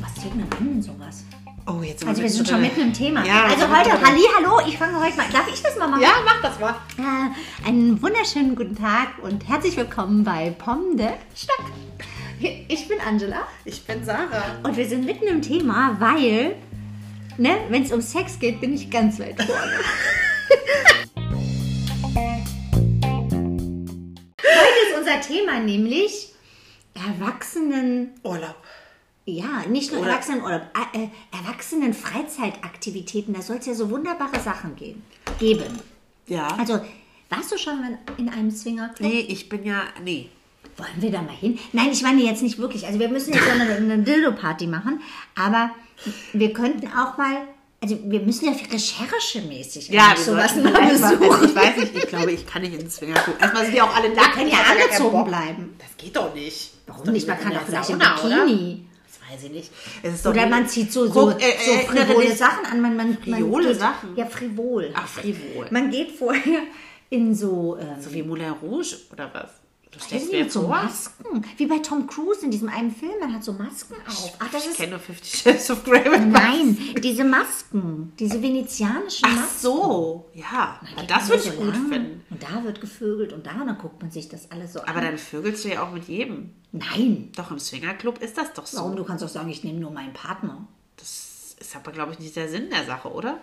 Was zieht man an denn sowas? Oh, jetzt sind Also wir sind schon mitten im Thema. Ja, also heute. Halli, hallo, ich fange heute mal. Darf ich das mal machen? Ja, mach das mal. Äh, einen wunderschönen guten Tag und herzlich willkommen bei Pomme de Stock. Ich bin Angela Ich bin Sarah. und wir sind mitten im Thema, weil, ne, wenn es um Sex geht, bin ich ganz weit vorne. unser Thema nämlich Erwachsenen, Urlaub. ja, nicht nur Oder- Erwachsenenurlaub, äh, äh, Erwachsenen Freizeitaktivitäten, da soll es ja so wunderbare Sachen gehen, geben. Ja. Also, warst du schon mal in einem Swingerclub? nee, ich bin ja. Nee. Wollen wir da mal hin? Nein, ich meine jetzt nicht wirklich. Also wir müssen jetzt eine, eine Dildo-Party machen, aber wir könnten auch mal, also wir müssen ja recherchemäßig Ja, wir sowas mal besuchen. ich weiß nicht, ich glaube, ich kann nicht in den Swingerclub. Erstmal sind die auch alle nackt. können ich ja angezogen bleiben. Das geht doch nicht. Warum Das nicht? Man doch kann doch vielleicht im Bikini. Das weiß ich nicht. Doch Oder man zieht so, so, äh, so erinnere frivole Sachen an. Man, man, man Friole geht, Sachen? Ja, frivol. Ach, frivol. Man geht vorher in so... Ähm, So wie Moulin Rouge oder was? Mir mit jetzt so? Masken. Wie bei Tom Cruise in diesem einen Film, man hat so Masken auf. Ach, das Ich ist kenne nur Fifty Shades of Grey. mit Nein, diese Masken, diese venezianischen Ach Masken. so, ja. Die das würde ich so gut lang. finden. Und da wird gevögelt und da, und dann guckt man sich das alles so Aber an. dann vögelst du ja auch mit jedem. Nein. Doch, im Swingerclub ist das doch so. Warum? Du kannst doch sagen, ich nehme nur meinen Partner. Das ist aber, glaube ich, nicht der Sinn der Sache, oder?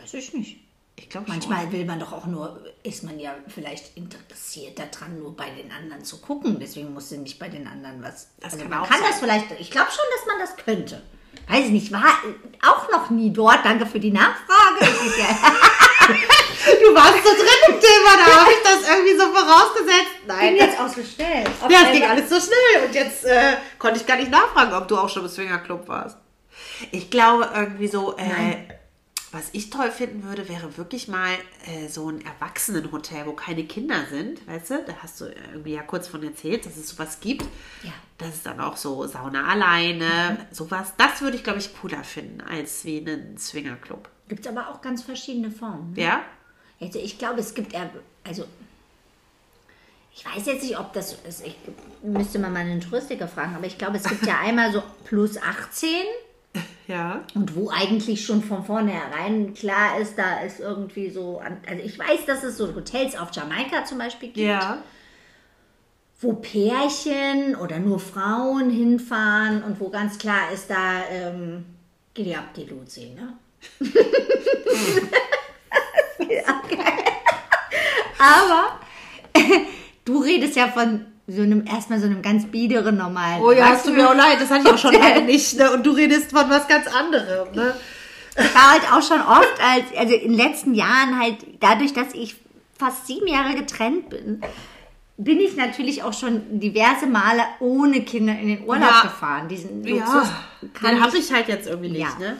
Weiß ich nicht. Ich glaube Manchmal will man doch auch nur, ist man ja vielleicht interessiert daran, nur bei den anderen zu gucken. Deswegen muss sie nicht bei den anderen was. Das also kann man auch kann sein. das vielleicht, ich glaube schon, dass man das könnte. Weiß ich nicht, war auch noch nie dort. Danke für die Nachfrage. Du warst so drin im Thema, da habe ich das irgendwie so vorausgesetzt. bin Nein. jetzt ausgestellt. Ja, es ging alles so schnell und jetzt äh, konnte ich gar nicht nachfragen, ob du auch schon im Swingerclub warst. Ich glaube irgendwie so, äh, was ich toll finden würde, wäre wirklich mal äh, so ein Erwachsenenhotel, wo keine Kinder sind, weißt du? Da hast du irgendwie ja kurz von erzählt, dass es sowas gibt. Ja. Das ist dann auch so Sauna alleine, sowas. Das würde ich, glaube ich, cooler finden als wie einen Swingerclub. Gibt es aber auch ganz verschiedene Formen. ne? Ja? Also ich glaube, es gibt also ich weiß jetzt nicht, ob das ist, ich müsste mal einen Touristiker fragen, aber ich glaube, es gibt ja einmal so plus 18 Ja. und wo eigentlich schon von vornherein klar ist, da ist irgendwie so, also ich weiß, dass es so Hotels auf Jamaika zum Beispiel gibt, Ja. wo Pärchen oder nur Frauen hinfahren und wo ganz klar ist, da ähm, geht ja ab die Luzi, ne? ja, geil. Aber du redest ja von so einem, erstmal so einem ganz biederen, normalen. Oh ja, hast du mir auch leid, das hatte ich auch schon lange nicht. Ne? Und du redest von was ganz anderem. Ne? Ich war halt auch schon oft, als, also in den letzten Jahren halt, dadurch, dass ich fast sieben Jahre getrennt bin, bin ich natürlich auch schon diverse Male ohne Kinder in den Urlaub Ja. gefahren. Diesen Luxus Ja, kann den habe ich ich halt jetzt irgendwie nicht. Ja. Ne?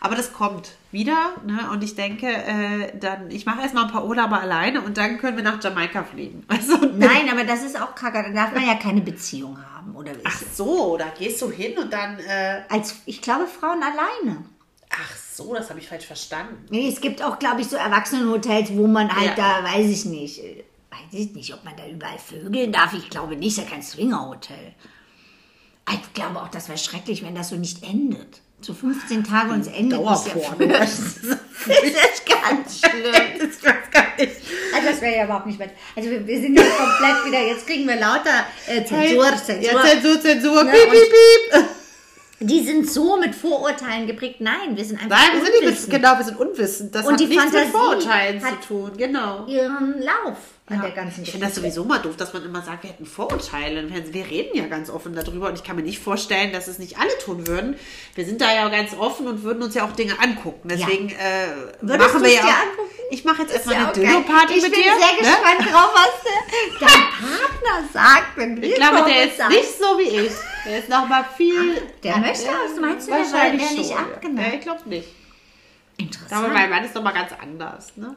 Aber das kommt wieder. Ne? Und ich denke, äh, dann, ich mache erstmal ein paar Urlaube alleine und dann können wir nach Jamaika fliegen. Also, Nein, aber das ist auch kacke. Da darf man ja keine Beziehung haben. Oder wie Ach so, da gehst du hin und dann. Äh, als ich glaube Frauen alleine. ach so, das habe ich falsch verstanden. Nee, es gibt auch, glaube ich, so Erwachsenenhotels, wo man halt Ja. da, weiß ich nicht, äh, weiß ich nicht, ob man da überall vögeln darf. Ich glaube nicht, ist ja kein Swingerhotel. Ich glaube auch, das wäre schrecklich, wenn das so nicht endet. So 15 Tage und es endet. Dauerporno. Ja, das ist ganz schlimm. Das weiß gar nicht. Also das wäre ja überhaupt nicht mehr. Also wir, wir sind ja komplett wieder, jetzt kriegen wir lauter äh, Zensur, Zensur. Ja, Zensur, Zensur, Ne, piep, piep, piep. Die sind so mit Vorurteilen geprägt. Nein, wir sind einfach Nein, wir sind nicht mit, genau, wir sind unwissend. Das Und hat die nichts Fantasie mit Vorurteilen zu tun. Genau. ihren Lauf an Ja. der ganzen ich finde das sowieso mal doof, dass man immer sagt, wir hätten Vorurteile. Wir reden ja ganz offen darüber und ich kann mir nicht vorstellen, dass es nicht alle tun würden. Wir sind da ja ganz offen und würden uns ja auch Dinge angucken. Deswegen äh, Würdest machen wir ja dir auch. angucken? Ich mache jetzt erstmal Ja, eine. Dildo-Party ich mit bin dir. sehr ne? gespannt drauf, was dein Partner sagt, wenn wir Ich glaube, der ist sagen, nicht so wie ich. Der ist noch mal viel. der möchte was? Meinst du, der nicht abgeneigt? Ja, ich glaube nicht. Aber Interessant. mein Mann ist noch mal ganz anders. Ne?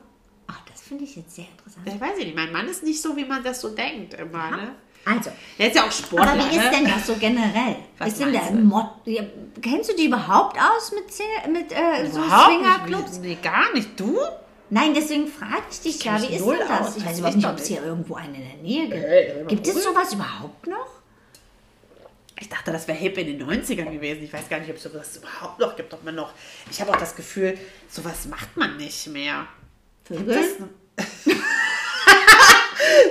Finde ich jetzt sehr interessant. Ich weiß ich nicht. Mein Mann ist nicht so, wie man das so denkt immer. Ne? Also, Der ist ja auch Sportler. aber wie ist ne? denn das so generell? Was ist denn der? Mod ja, Kennst du die überhaupt aus mit, Szene- mit äh, so Swingerclubs? Nee, gar nicht. Du? Nein, deswegen frage ich dich ja, wie ist denn das? aus. Ich weiß überhaupt ich nicht, ob es hier irgendwo einen in der Nähe gibt. Hey, gibt es sowas überhaupt noch? Ich dachte, das wäre hip in den 90ern gewesen. Ich weiß gar nicht, ob es sowas überhaupt noch gibt. Ob man noch. Ich habe auch das Gefühl, sowas macht man nicht mehr. Vögel?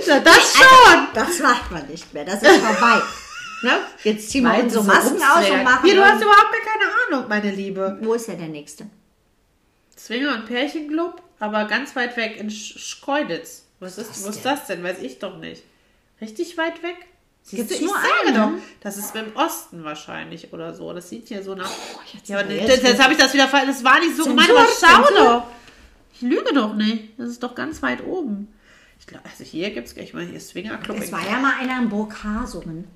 Ja, das schon! Das macht man nicht mehr. Das ist vorbei. ne? Jetzt ziehen wir Meinst unsere du so Masken aus und machen. Hier, du hast überhaupt gar keine Ahnung, meine Liebe. Wo ist ja der nächste? Zwinger- und Pärchenclub, aber ganz weit weg in Sch Schkeuditz. Was ist, Was wo ist das denn? Weiß ich doch nicht. Richtig weit weg? Siehst Gibt's du, nur sage einen? doch, das ist im Osten wahrscheinlich oder so. Das sieht hier so nach. jetzt ja, aber jetzt, jetzt habe ich das wieder falsch. Das war nicht so gemeint, aber schau doch. Ich lüge doch nicht. Das ist doch ganz weit oben. Ich glaube, also hier gibt es gleich mal hier Swingerclub. Es war ja mal einer in Burghasungen.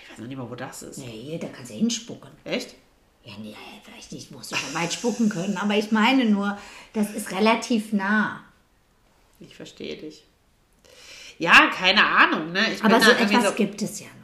Ich weiß noch nicht mal, wo das ist. Hier, da kannst du hinspucken. Echt? Ja, nee, vielleicht nicht, musst du schon weit spucken können, aber ich meine nur, das ist relativ nah. Ich verstehe dich. Ja, keine Ahnung. Ne? Ich Aber so etwas gibt es ja noch.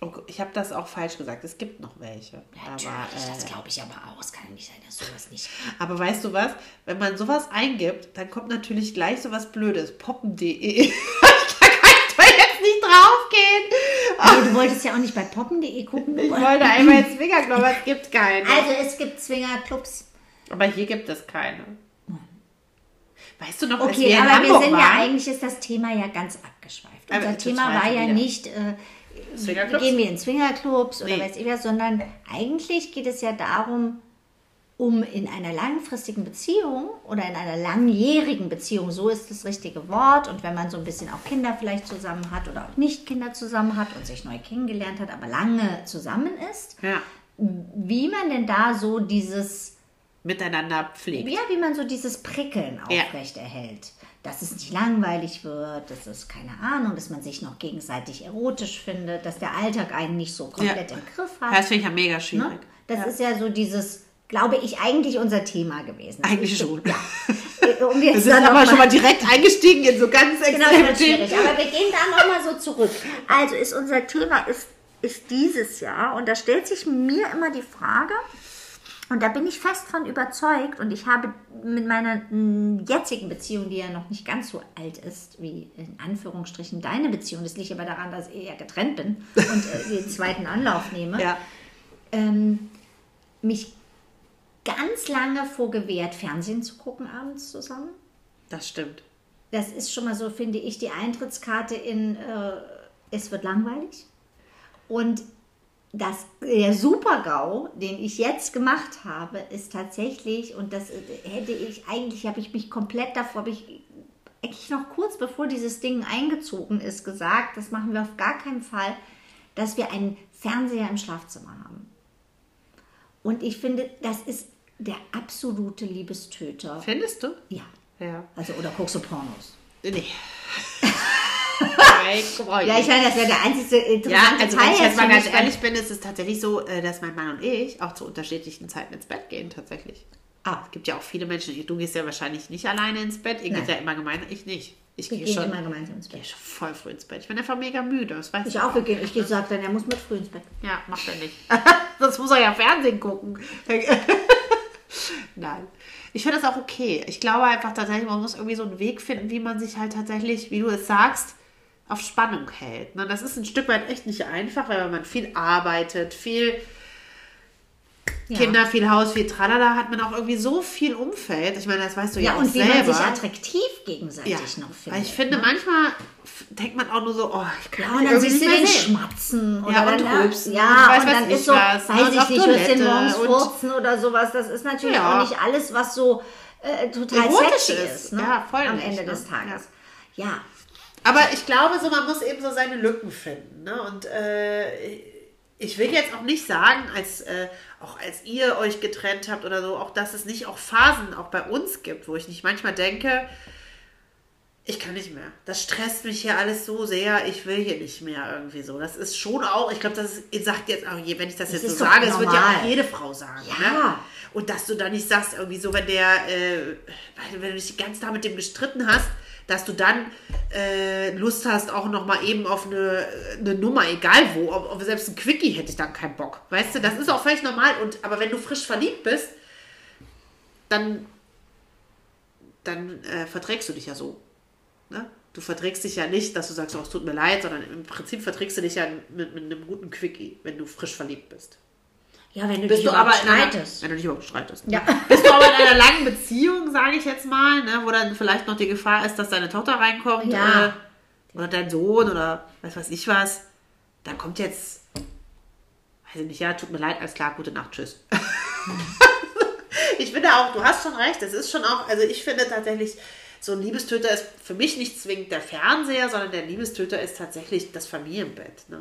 Oh, ich habe das auch falsch gesagt. Es gibt noch welche. Natürlich, aber, das äh, glaube ich aber auch. Es kann nicht sein, dass sowas nicht. aber weißt du was? Wenn man sowas eingibt, dann kommt natürlich gleich sowas Blödes. Poppen.de. da kannst du jetzt nicht draufgehen. Aber du wolltest ja auch nicht bei poppen.de gucken. Ich wollte einmal jetzt Swingerclub, aber es gibt keine. Also es gibt Swingerclubs. Aber hier gibt es keine. Weißt du noch, wir Okay, in aber wir sind ja waren? eigentlich ist das Thema ja ganz abgeschweift. Unser Thema war ja wieder. nicht, äh, Swingerclubs? gehen wir in Swingerclubs oder Nee. weiß ich was, sondern eigentlich geht es ja darum, um in einer langfristigen Beziehung oder in einer langjährigen Beziehung, so ist das richtige Wort, und wenn man so ein bisschen auch Kinder vielleicht zusammen hat oder auch nicht Kinder zusammen hat und sich neu kennengelernt hat, aber lange zusammen ist, Ja, wie man denn da so dieses miteinander pflegt. ja, wie man so dieses Prickeln Ja. aufrechterhält. Dass es nicht langweilig wird, dass es, keine Ahnung, dass man sich noch gegenseitig erotisch findet, dass der Alltag einen nicht so komplett Ja. im Griff hat. Das finde ich ja mega Ne? schwierig. Das ja. ist ja so dieses, glaube ich, eigentlich unser Thema gewesen. Eigentlich Ich- schon. Ja. Um Wir sind aber noch schon mal- mal direkt eingestiegen in so ganz Genau, extreme wird schwierig. Themen. Aber wir gehen da nochmal so zurück. Also ist unser Thema ist, ist dieses Jahr und da stellt sich mir immer die Frage, und da bin ich fest von überzeugt und ich habe mit meiner mm, jetzigen Beziehung, die ja noch nicht ganz so alt ist, wie in Anführungsstrichen deine Beziehung, das liegt aber daran, dass ich ja getrennt bin und äh, den zweiten Anlauf nehme, Ja. ähm, mich ganz lange vorgewehrt, Fernsehen zu gucken abends zusammen. Das stimmt. Das ist schon mal so, finde ich, die Eintrittskarte in äh, Es wird langweilig. Und das, der Super-GAU, den ich jetzt gemacht habe, ist tatsächlich, und das äh, hätte ich, eigentlich habe ich mich komplett davor, habe ich eigentlich noch kurz bevor dieses Ding eingezogen ist, gesagt, das machen wir auf gar keinen Fall, dass wir einen Fernseher im Schlafzimmer haben. Und ich finde, das ist der absolute Liebestöter. Findest du? Ja. Ja. Also, oder guckst du Pornos? Nee. Ja, ich meine, das wäre der einzige Ja, interessante also wenn Teil ich jetzt mal ganz ehrlich bin, ist es tatsächlich so, äh, dass mein Mann und ich auch zu unterschiedlichen Zeiten ins Bett gehen, tatsächlich. Ah. Es gibt ja auch viele Menschen, du gehst ja wahrscheinlich nicht alleine ins Bett, ihr Nein. geht ja immer gemeinsam, ich nicht. Ich gehe schon, immer gemeinsam ins gehe Bett. schon voll früh ins Bett. Ich bin einfach mega müde, das weiß Ich auch, wir gehen. Ich gehe sagt dann, er muss mit früh ins Bett. Ja, macht er nicht. Sonst muss er ja Fernsehen gucken. Nein. Ich finde das auch okay. Ich glaube einfach tatsächlich, man muss irgendwie so einen Weg finden, wie man sich halt tatsächlich, wie du es sagst, auf Spannung hält. Ne, Das ist ein Stück weit echt nicht einfach, weil man viel arbeitet, viel Ja. Kinder, viel Haus, viel Tralala, hat man auch irgendwie so viel Umfeld. Ich meine, das weißt du ja, Ja, auch und wie selber. man sich attraktiv gegenseitig ja. noch Weil findet. ich finde, manchmal f- denkt man auch nur so, oh, ich kann Ja, und dann siehst du den sehen. schmatzen oder Ja, und dann, rülpsen Ja, und und dann ist so, was, ne, weiß und ich nicht, hörst den morgens und- furzen oder sowas. Das ist natürlich Ja. auch nicht alles, was so äh, total Erotisch sexy ist. ist. Ne? Ja, voll Am nicht, Ende ne? des Tages. Ja. Aber ich glaube, so man muss eben so seine Lücken finden. Ne? Und äh, ich will jetzt auch nicht sagen, als äh, auch als ihr euch getrennt habt oder so, auch dass es nicht auch Phasen auch bei uns gibt, wo ich nicht manchmal denke, ich kann nicht mehr. Das stresst mich hier alles so sehr, ich will hier nicht mehr irgendwie so. Das ist schon auch, ich glaube, das ist, ihr sagt jetzt auch, je- wenn ich das, jetzt ist so sage, es wird ja auch jede Frau sagen. Ja. Ne? Und dass du da nicht sagst, irgendwie so, wenn der, äh, wenn du dich ganz da mit dem gestritten hast, dass du dann äh, Lust hast, auch noch mal eben auf eine, eine Nummer, egal wo, auf, auf selbst ein Quickie hätte ich dann keinen Bock. Weißt du, das ist auch völlig normal. Und, aber wenn du frisch verliebt bist, dann dann äh, verträgst du dich ja so. Ne? Du verträgst dich ja nicht, dass du sagst, oh, es tut mir leid, sondern im Prinzip verträgst du dich ja mit, mit einem guten Quickie, wenn du frisch verliebt bist. Ja, wenn du Bist dich du aber in einer, streitest. wenn du dich überhaupt streitest. Ja. Bist du aber in einer langen Beziehung, sage ich jetzt mal, ne, wo dann vielleicht noch die Gefahr ist, dass deine Tochter reinkommt Ja. äh, oder dein Sohn oder was weiß ich was, da kommt jetzt, weiß ich nicht, ja, tut mir leid, alles klar, gute Nacht, tschüss. ich finde auch, du hast schon recht, es ist schon auch, also ich finde tatsächlich, so ein Liebestöter ist für mich nicht zwingend der Fernseher, sondern der Liebestöter ist tatsächlich das Familienbett. Ne?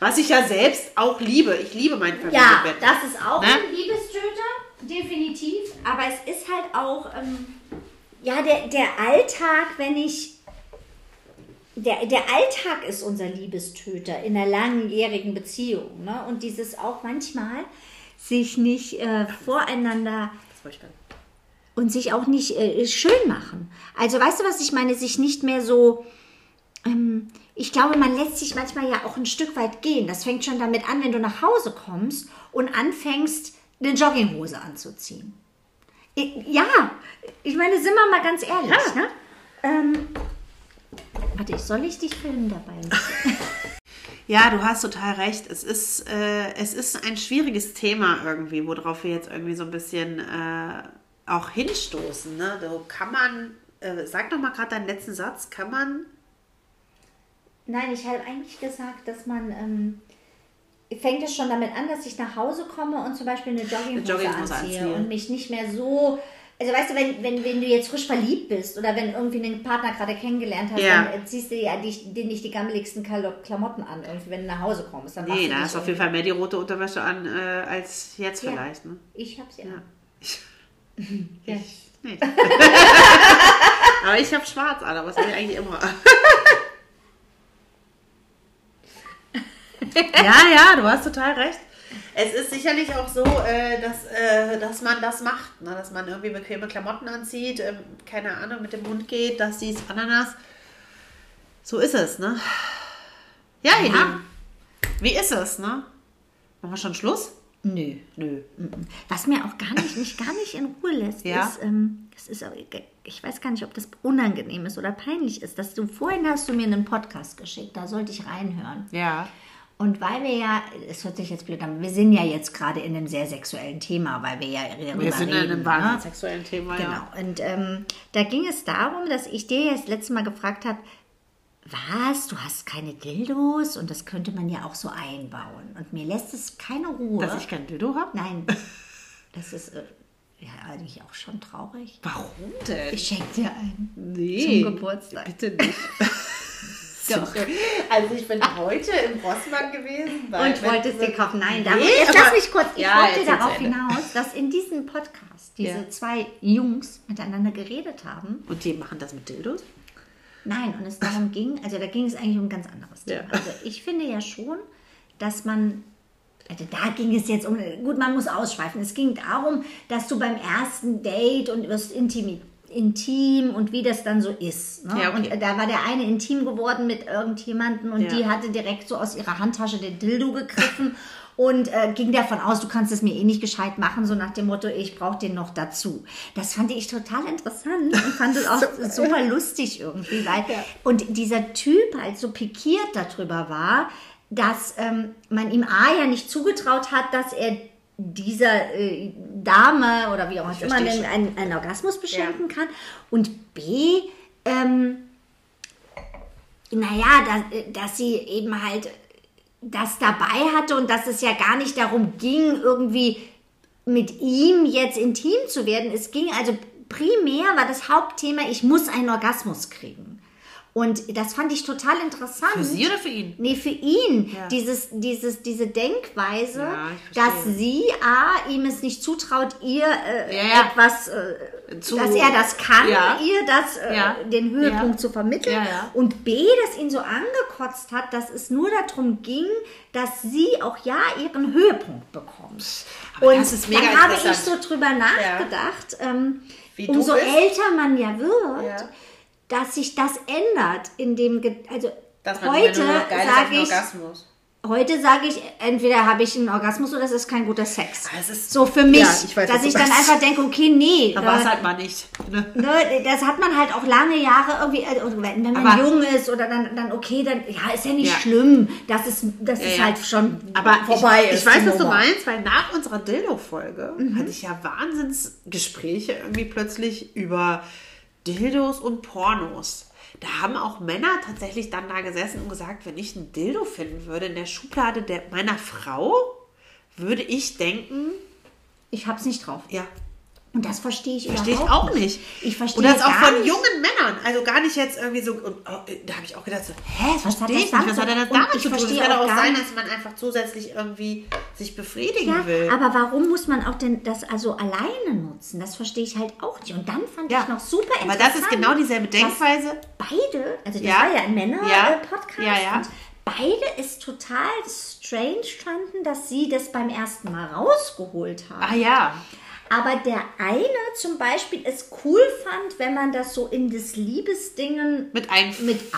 Was ich ja selbst auch liebe. Ich liebe mein Ja, Familienbett. das ist auch Ne? ein Liebestöter, definitiv. Aber es ist halt auch, ähm, ja, der, der Alltag, wenn ich. Der, der Alltag ist unser Liebestöter in einer langjährigen Beziehung. Ne? Und dieses auch manchmal sich nicht äh, voreinander und sich auch nicht äh, schön machen. Also weißt du, was ich meine? Sich nicht mehr so. Ähm, ich glaube, man lässt sich manchmal ja auch ein Stück weit gehen. Das fängt schon damit an, wenn du nach Hause kommst und anfängst, eine Jogginghose anzuziehen. Ich, ja, ich meine, sind wir mal ganz ehrlich. Ja. Ne? Ähm, warte, soll ich dich filmen dabei? Ja, du hast total recht. Es ist, äh, es ist ein schwieriges Thema irgendwie, worauf wir jetzt irgendwie so ein bisschen äh, auch hinstoßen. Ne? So kann man, äh, sag doch mal gerade deinen letzten Satz, kann man, Nein, ich habe eigentlich gesagt, dass man. Ähm, fängt es schon damit an, dass ich nach Hause komme und zum Beispiel eine Jogginghose, Jogginghose anziehe, anziehe. und mich nicht mehr so. Also weißt du, wenn, wenn, wenn du jetzt frisch verliebt bist oder wenn irgendwie einen Partner gerade kennengelernt hast, Ja. dann ziehst du ja dir nicht die gammeligsten Klamotten an, irgendwie, wenn du nach Hause kommst. Dann nee, du da hast du auf jeden Fall mehr die rote Unterwäsche an, äh, als jetzt Ja. vielleicht. Ne? Ich hab's ja. Ja. Ich, Ja. ich nicht. aber ich habe schwarz an, aber das habe ich eigentlich immer. ja, ja, du hast total recht. Es ist sicherlich auch so, äh, dass, äh, dass man das macht, ne? dass man irgendwie bequeme Klamotten anzieht, ähm, keine Ahnung, mit dem Hund geht, dass dies, Ananas. So ist es, ne? Ja, Ja. Lieben. Wie ist es, ne? Machen wir schon Schluss? Nö. Nö. Was mir auch gar nicht, mich gar nicht in Ruhe lässt, Ja. ist, ähm, das ist, auch- ich weiß gar nicht, ob das unangenehm ist oder peinlich ist, dass du vorhin hast du mir einen Podcast geschickt, da sollte ich reinhören. Ja. Und weil wir ja, es hört sich jetzt blöd an, wir sind ja jetzt gerade in einem sehr sexuellen Thema, weil wir ja darüber Wir sind in reden. einem ne? wahnsinnig sexuellen Thema, Genau. ja. Und ähm, da ging es darum, dass ich dir das letzte Mal gefragt habe, was, du hast keine Dildos? Und das könnte man ja auch so einbauen. Und mir lässt es keine Ruhe. Dass ich kein Dildo habe? Nein, das ist äh, ja eigentlich auch schon traurig. Warum denn? Ich schenke dir einen nee. zum Geburtstag. Bitte nicht. Doch. Also ich bin heute im Rossmann gewesen. Und wolltest dir kaufen? Nein, Nee, darum, jetzt aber- lass mich kurz. Ich Ja, wollte darauf hinaus, dass in diesem Podcast diese Ja. zwei Jungs miteinander geredet haben. Und die machen das mit Dildos? Nein, und es darum ging, also da ging es eigentlich um ein ganz anderes Thema. Ja. Also ich finde ja schon, dass man, also da ging es jetzt um, gut, man muss ausschweifen. Es ging darum, dass du beim ersten Date und wirst intim, intim und wie das dann so ist. Ne? Ja, okay. Und da war der eine intim geworden mit irgendjemanden und Ja. die hatte direkt so aus ihrer Handtasche den Dildo gegriffen. Und äh, ging davon aus, du kannst es mir eh nicht gescheit machen, so nach dem Motto, ich brauche den noch dazu. Das fand ich total interessant und fand es auch super lustig irgendwie, weil und dieser Typ halt so pikiert darüber war, dass ähm, man ihm A ja nicht zugetraut hat, dass er dieser äh, Dame oder wie auch immer einen, einen Orgasmus beschenken kann und B ähm, naja, dass, dass sie eben halt das dabei hatte und dass es ja gar nicht darum ging, irgendwie mit ihm jetzt intim zu werden. Es ging also primär war das Hauptthema, ich muss einen Orgasmus kriegen. Und das fand ich total interessant. Für sie oder für ihn? Nee, für ihn. Ja. Dieses, dieses, diese Denkweise, Ja, dass sie A, ihm es nicht zutraut, ihr äh, Ja, etwas, äh, Zu- dass er das kann, ihr das, äh, den Höhepunkt zu vermitteln. Und B, dass ihn so angekotzt hat, dass es nur darum ging, dass sie auch ja ihren Höhepunkt bekommt. Aber Und dann habe ich so drüber nachgedacht, ähm, umso älter man ja wird. Dass sich das ändert in dem, Ge also Dass man heute ist sage ich, Orgasmus. heute sage ich, entweder habe ich einen Orgasmus oder es ist kein guter Sex. Es ist- so für mich, Ja, ich weiß, dass ich dann einfach denke, okay, nee. Aber äh, es halt mal nicht. Ne? Ne, das hat man halt auch lange Jahre irgendwie, also wenn man Aber- jung ist oder dann, dann okay, dann ja, ist ja nicht Ja. schlimm, dass es, dass Ja, ja. halt schon Aber vorbei ich, ist. ich weiß, was du meinst, weil nach unserer Dildo-Folge hatte ich ja Wahnsinnsgespräche irgendwie plötzlich über Dildos und Pornos. Da haben auch Männer tatsächlich dann da gesessen und gesagt, wenn ich ein Dildo finden würde in der Schublade der, meiner Frau, würde ich denken, Ich hab's nicht drauf. ja, Und das verstehe ich verstehe ich auch nicht. Ich verstehe Und das auch von nicht. jungen Männern. Also gar nicht jetzt irgendwie so. Und, oh, da habe ich auch gedacht, so, hä, das Was hat verstehe das ich nicht. Was hat das damit zu tun? Es kann auch auch sein, nicht- dass man einfach zusätzlich irgendwie sich befriedigen Ja, will. aber warum muss man auch denn das also alleine nutzen? Das verstehe ich halt auch nicht. Und dann fand Ja. ich noch super Aber interessant. das ist genau dieselbe Denkweise. Beide, also das Ja. war ja ein Ja. Männer-Podcast. Ja, ja. Und beide ist total strange fanden, dass sie das beim ersten Mal rausgeholt haben. Ah ja. Aber der eine zum Beispiel es cool fand, wenn man das so in das Liebesdingen Mit ein mit Bindet.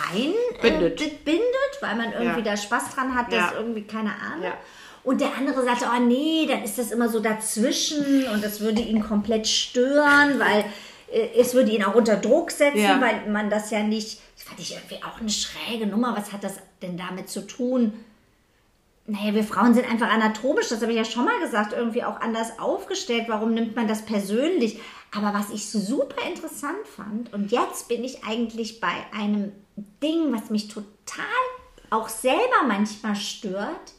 einbindet, äh, bindet, weil man irgendwie Ja. da Spaß dran hat, Ja. das irgendwie, keine Ahnung. Ja. Und der andere sagte, oh nee, dann ist das immer so dazwischen und das würde ihn komplett stören, weil äh, es würde ihn auch unter Druck setzen, Ja. weil man das ja nicht, das fand ich irgendwie auch eine schräge Nummer. Was hat das denn damit zu tun? Naja, wir Frauen sind einfach anatomisch, das habe ich ja schon mal gesagt, irgendwie auch anders aufgestellt. Warum nimmt man das persönlich? Aber was ich super interessant fand, und jetzt bin ich eigentlich bei einem Ding, was mich total auch selber manchmal stört,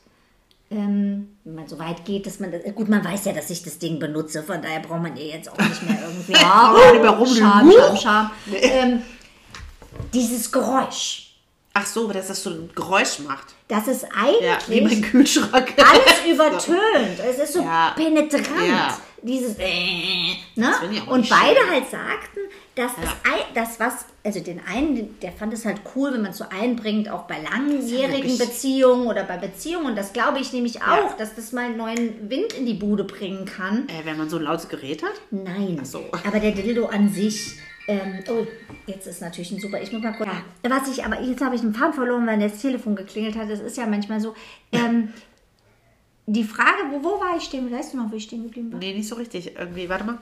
ähm, wenn man so weit geht, dass man das, gut, man weiß ja, dass ich das Ding benutze, von daher braucht man ihr jetzt auch nicht mehr irgendwie, mehr rumlügen. Scham, Scham, Scham. Ähm, dieses Geräusch, Ach so, dass das so ein Geräusch macht. das ist Ja, wie mein eigentlich Kühlschrank. alles übertönt. Es ist so Ja. penetrant. Ja. Dieses äh, ne? Und beide schön. halt sagten, dass das, Ei- das was, also den einen, der fand es halt cool, wenn man es so einbringt, auch bei langjährigen Beziehungen oder bei Beziehungen. Und das glaube ich nämlich Ja. auch, dass das mal einen neuen Wind in die Bude bringen kann. Äh, wenn man so ein lautes Gerät hat? Nein. so. Aber der Dildo an sich. Ähm, oh, jetzt ist natürlich ein super. Ich muss mal kurz. Ja. Was ich, aber jetzt habe ich einen Faden verloren, weil das Telefon geklingelt hat. Das ist ja manchmal so. Ähm, die Frage, wo, wo war ich stehen? Weißt du noch, wo ich stehen geblieben war? Nee, nicht so richtig. Irgendwie, warte mal.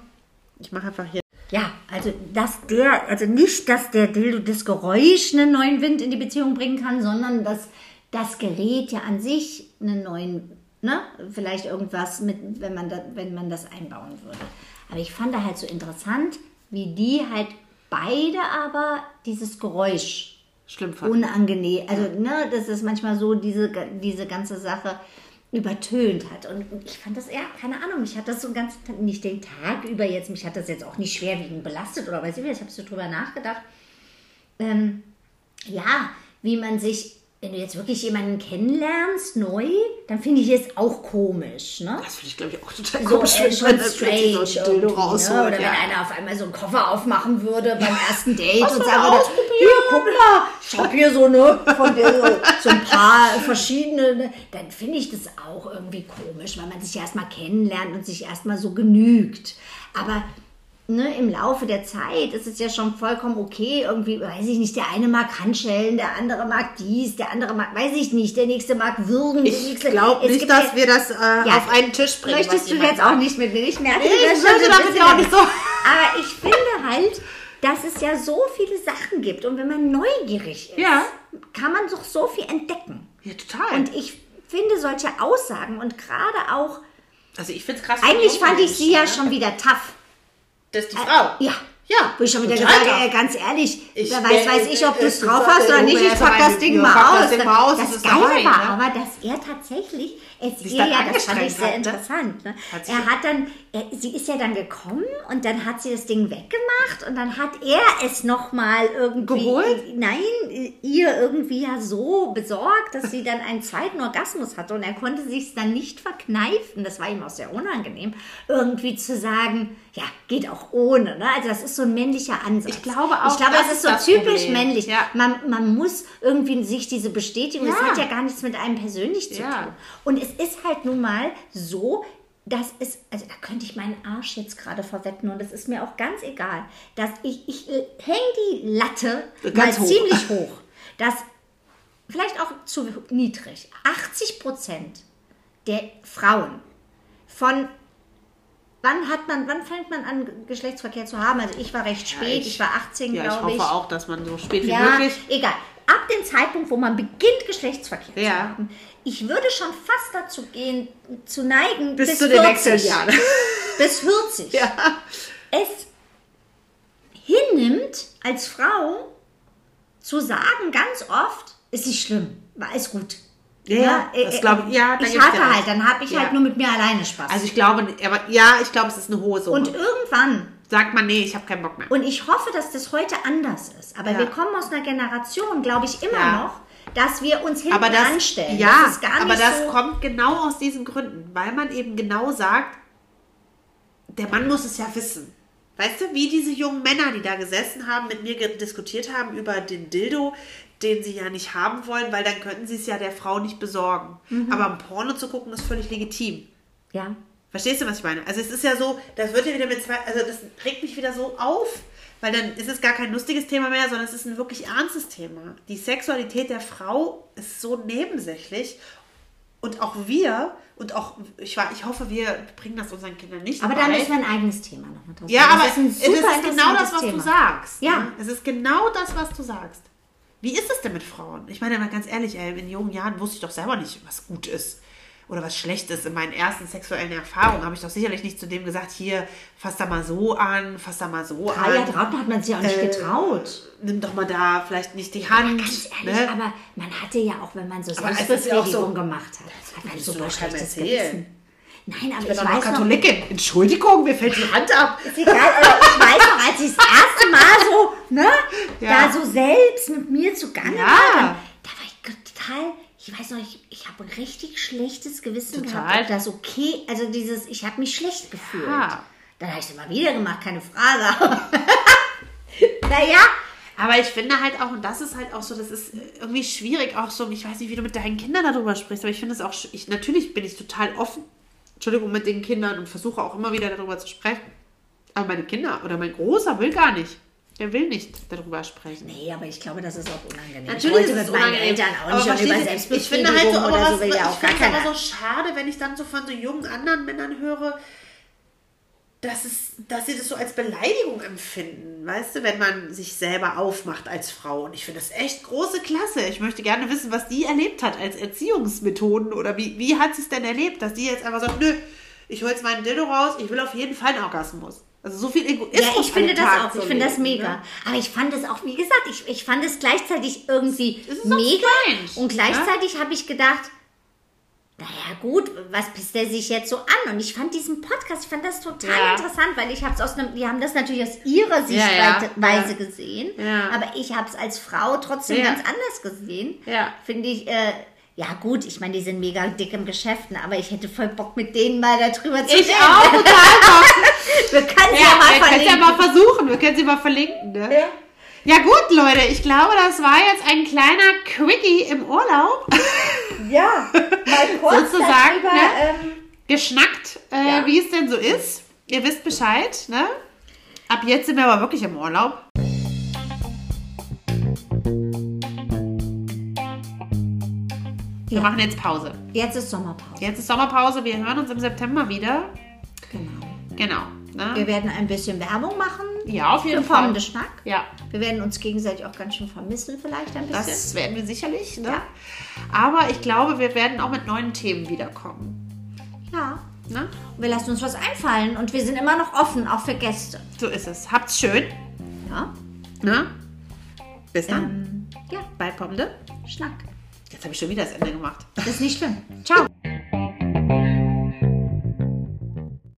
Ich mache einfach hier. Ja, also dass der, also nicht, dass der Dildo das Geräusch einen neuen Wind in die Beziehung bringen kann, sondern dass das Gerät ja an sich einen neuen, ne, vielleicht irgendwas mit, wenn man da, wenn man das einbauen würde. Aber ich fand da halt so interessant, wie die halt beide aber dieses Geräusch Schlimm unangenehm, also ne, dass es manchmal so diese, diese ganze Sache übertönt hat. Und ich fand das, ja, keine Ahnung, mich hat das so ganz, nicht den Tag über jetzt, mich hat das jetzt auch nicht schwerwiegend belastet oder weiß ich nicht, ich habe so drüber nachgedacht. Ähm, ja, wie man sich, wenn du jetzt wirklich jemanden kennenlernst, neu, dann finde ich es auch komisch, ne? Das finde ich, glaube ich, auch total so komisch, äh, schon strange so ein ne? rausholt. Oder ja. wenn einer auf einmal so einen Koffer aufmachen würde beim ersten Date und sagen würde, hier, guck mal, ich habe hier so, ne, von der, so, so ein paar verschiedene, ne, dann finde ich das auch irgendwie komisch, weil man sich erstmal kennenlernt und sich erstmal so genügt. Aber ne, im Laufe der Zeit ist es ja schon vollkommen okay, irgendwie, weiß ich nicht, der eine mag Handschellen, der andere mag dies, der andere mag, weiß ich nicht, der nächste mag Würgen. Ich glaube nicht, dass ja- wir das äh, Ja. auf einen Tisch bringen. Möchtest du jetzt auch nicht mit mir? Ich merke, ich bist möchte damit bisschen- auch nicht so. Aber ich finde halt, dass es ja so viele Sachen gibt und wenn man neugierig ist, Ja. kann man doch so viel entdecken. Ja, total. Und ich finde solche Aussagen und gerade auch, also ich finde es krass. eigentlich fand ich sie ja schon wieder tough. Das ist die Frau. Ja. Ja. Wo ich schon wieder gesagt habe, ganz ehrlich, Ich wer weiß, weiß ich, ob du es äh, drauf äh, hast oder äh, nicht. Ich äh, pack das Ding mal aus. das Das es ist Geile war ne? aber, dass er tatsächlich, es, Sich ja, das fand ich sehr ne? interessant. Ne? Er hat dann, er, sie ist ja dann gekommen und dann hat sie das Ding weggemacht und dann hat er es nochmal irgendwie, Geholt? nein, ihr irgendwie ja so besorgt, dass sie dann einen zweiten Orgasmus hatte und er konnte sich dann nicht verkneifen. Das war ihm auch sehr unangenehm, irgendwie zu sagen, ja, geht auch ohne. Ne? Also das ist so ein männlicher Ansatz. Ich glaube auch, Ich glaube, das das, ist ist so das typisch Problem. männlich. Ja. Man, man muss irgendwie sich diese Bestätigung, es Ja. hat ja gar nichts mit einem persönlich zu Ja. tun. Und es ist halt nun mal so, dass es, also da könnte ich meinen Arsch jetzt gerade verwetten und das ist mir auch ganz egal, dass ich, ich hänge die Latte Ganz mal hoch. ziemlich hoch, dass vielleicht auch zu niedrig. 80 Prozent der Frauen von wann hat man, wann fängt man an, Geschlechtsverkehr zu haben? Also ich war recht spät, ich- ich, war 18, Ja, ich glaube hoffe ich. auch, dass man so spät wie Ja, möglich. egal. Ab dem Zeitpunkt, wo man beginnt, Geschlechtsverkehr zu Ja. haben, ich würde schon fast dazu gehen, zu neigen, Bis zu den 40. Wechseljahren. Bis 40. Ja. Es hinnimmt, als Frau zu sagen, ganz oft, ist nicht schlimm, war alles gut. Ja, ja, äh, das äh, glaub ich- ja, ich hatte halt, dann habe ich Ja. halt nur mit mir alleine Spaß. Also ich glaube, aber ja, ich glaube, es ist eine hohe Summe. und irgendwann Sagt man, nee, ich habe keinen Bock mehr. Und ich hoffe, dass das heute anders ist. Aber Ja. wir kommen aus einer Generation, glaube ich, immer Ja. noch, dass wir uns hinten aber das, anstellen. ja, das ist gar aber das so, kommt genau aus diesen Gründen, weil man eben genau sagt, der Mann muss es ja wissen. Weißt du, wie diese jungen Männer, die da gesessen haben, mit mir diskutiert haben über den Dildo, den sie ja nicht haben wollen, weil dann könnten sie es ja der Frau nicht besorgen. Mhm. Aber ein Porno zu gucken ist völlig legitim. Ja. Verstehst du, was ich meine? Also es ist ja so, das wird ja wieder mit zwei, also das regt mich wieder so auf, weil dann ist es gar kein lustiges Thema mehr, sondern es ist ein wirklich ernstes Thema. Die Sexualität der Frau ist so nebensächlich und auch wir und auch, ich, wa- ich hoffe, wir bringen das unseren Kindern nicht Aber da bei. müssen wir ein eigenes Thema nochmal draus Ja, aber ist es super ist genau das, was Thema. du sagst. Ja. ne? Es ist genau das, was du sagst. Wie ist es denn mit Frauen? Ich meine mal ganz ehrlich, ey, in jungen Jahren wusste ich doch selber nicht, was gut ist oder was schlecht ist. In meinen ersten sexuellen Erfahrungen habe ich doch sicherlich nicht zu dem gesagt, hier, fass da mal so an, fass da mal so Drei Jahre an. drauf hat man sich auch nicht Äh, getraut. Nimm doch mal da vielleicht nicht die Hand. Ganz ehrlich, ne? aber man hatte ja auch, wenn man so Aber es ist ja Selbstbefriedigung so- gemacht hat, hat man keinem schlechtes. Gewissen. Nein, aber Ich ich, bin noch weiß noch, Katholikin. Entschuldigung, mir fällt die Hand ab. ist egal, aber ich weiß noch, als ich das erste Mal so, ne, Ja. da so selbst mit mir zugange Ja. war, dann, da war ich total, ich weiß noch, ich, ich habe ein richtig schlechtes Gewissen Total. gehabt, ob das okay, also dieses, ich habe mich schlecht gefühlt. Ja. Dann habe ich es immer wieder gemacht, keine Frage. naja, Aber ich finde halt auch, und das ist halt auch so, das ist irgendwie schwierig, auch so, ich weiß nicht, wie du mit deinen Kindern darüber sprichst, aber ich finde es auch, ich, natürlich bin ich total offen, Entschuldigung, mit den Kindern und versuche auch immer wieder darüber zu sprechen. Aber meine Kinder oder mein Großer will gar nicht. Der will nicht darüber sprechen. Nee, aber ich glaube, das ist auch unangenehm. Natürlich ich ist es unangenehm. Eltern auch Aber nicht über Selbstbefriedigung ich finde halt so, aber oder was, so will ja auch ich gar finde es keiner. aber so schade, wenn ich dann so von so jungen anderen Männern höre, dass, es, dass sie das so als Beleidigung empfinden, weißt du, wenn man sich selber aufmacht als Frau. Und ich finde das echt große Klasse. Ich möchte gerne wissen, was die erlebt hat als Erziehungsmethoden oder wie, wie hat sie es denn erlebt, dass die jetzt einfach sagt, nö, ich hole jetzt meinen Dildo raus, ich will auf jeden Fall einen Orgasmus. Also so viel Egoismus. Ja, ich finde das Tag auch. Ich finde das mega. ne? Aber ich fand es auch, wie gesagt, ich, ich fand es gleichzeitig irgendwie mega. strange, Und gleichzeitig habe ich gedacht, naja gut, was pisst der sich jetzt so an? Und ich fand diesen Podcast, ich fand das total Ja. interessant, weil ich habe es aus einem, die haben das natürlich aus ihrer Ja, ja, Sichtweise ja. gesehen, Ja. aber ich habe es als Frau trotzdem Ja. ganz anders gesehen. Ja. Finde ich, äh, ja gut, ich meine, die sind mega dick im Geschäften, aber ich hätte voll Bock mit denen mal darüber zu Ich reden. auch, total Bock. Wir können ja, Ja, mal wir können es ja verlinken. mal versuchen. Wir können sie mal verlinken. Ne? Ja. Ja gut, Leute, ich glaube, das war jetzt ein kleiner Quickie im Urlaub. Ja, mal kurz Sozusagen, darüber, ne? ähm, Geschnackt, äh, Ja. wie es denn so ist. Ihr wisst Bescheid, ne? Ab jetzt sind wir aber wirklich im Urlaub. Wir Ja. machen jetzt Pause. jetzt ist Sommerpause. Jetzt ist Sommerpause. Wir hören uns im September wieder. Genau. Genau. Wir Ne? werden ein bisschen Werbung machen. Ja, auf Für jeden Fall. kommende Schnack. Ja, Wir werden uns gegenseitig auch ganz schön vermissen, vielleicht ein bisschen. Das werden wir sicherlich. Ne? Ja. Aber ich glaube, wir werden auch mit neuen Themen wiederkommen. ja. Ne? Wir lassen uns was einfallen und wir sind immer noch offen, auch für Gäste. So ist es. Habt's schön. Ja. Ne? Bis dann. Ähm, ja, Bald kommende. Schnack. Jetzt habe ich schon wieder das Ende gemacht. Das ist nicht schlimm. Ciao.